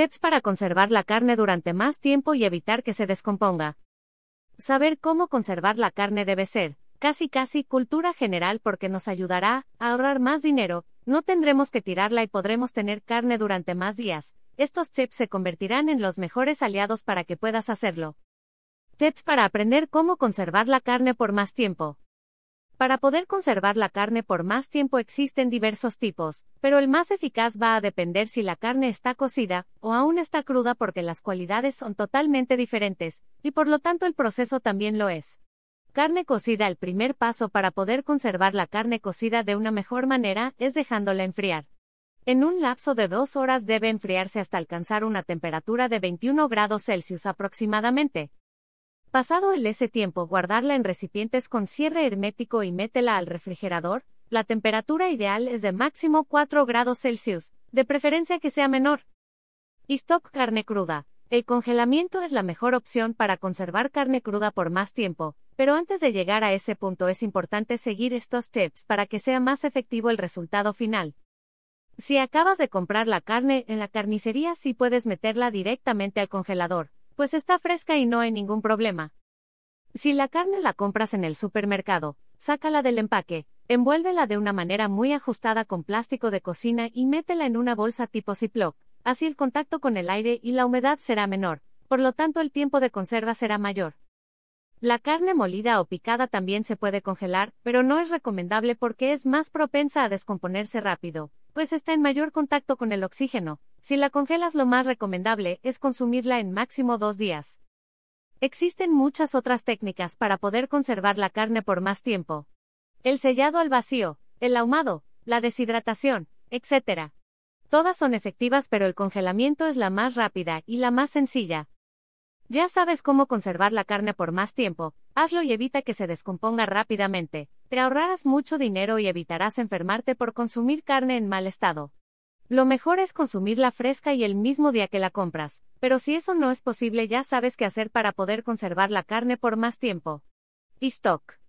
Tips para conservar la carne durante más tiempo y evitar que se descomponga. Saber cómo conservar la carne debe ser, casi casi, cultura general porque nos ayudará a ahorrar más dinero, no tendremos que tirarla y podremos tener carne durante más días. Estos tips se convertirán en los mejores aliados para que puedas hacerlo. Tips para aprender cómo conservar la carne por más tiempo. Para poder conservar la carne por más tiempo existen diversos tipos, pero el más eficaz va a depender si la carne está cocida o aún está cruda porque las cualidades son totalmente diferentes, y por lo tanto el proceso también lo es. Carne cocida El primer paso para poder conservar la carne cocida de una mejor manera es dejándola enfriar. En un lapso de dos horas debe enfriarse hasta alcanzar una temperatura de 21 grados Celsius aproximadamente. Pasado el ese tiempo, guardarla en recipientes con cierre hermético y métela al refrigerador. La temperatura ideal es de máximo 4 grados Celsius, de preferencia que sea menor. stock carne cruda. El congelamiento es la mejor opción para conservar carne cruda por más tiempo, pero antes de llegar a ese punto es importante seguir estos tips para que sea más efectivo el resultado final. Si acabas de comprar la carne en la carnicería sí puedes meterla directamente al congelador, pues está fresca y no hay ningún problema. Si la carne la compras en el supermercado, sácala del empaque, envuélvela de una manera muy ajustada con plástico de cocina y métela en una bolsa tipo Ziploc, así el contacto con el aire y la humedad será menor, por lo tanto el tiempo de conserva será mayor. La carne molida o picada también se puede congelar, pero no es recomendable porque es más propensa a descomponerse rápido, pues está en mayor contacto con el oxígeno. Si la congelas lo más recomendable es consumirla en máximo dos días. Existen muchas otras técnicas para poder conservar la carne por más tiempo. El sellado al vacío, el ahumado, la deshidratación, etc. Todas son efectivas pero el congelamiento es la más rápida y la más sencilla. Ya sabes cómo conservar la carne por más tiempo, hazlo y evita que se descomponga rápidamente. Te ahorrarás mucho dinero y evitarás enfermarte por consumir carne en mal estado. Lo mejor es consumirla fresca y el mismo día que la compras, pero si eso no es posible ya sabes qué hacer para poder conservar la carne por más tiempo. Stock.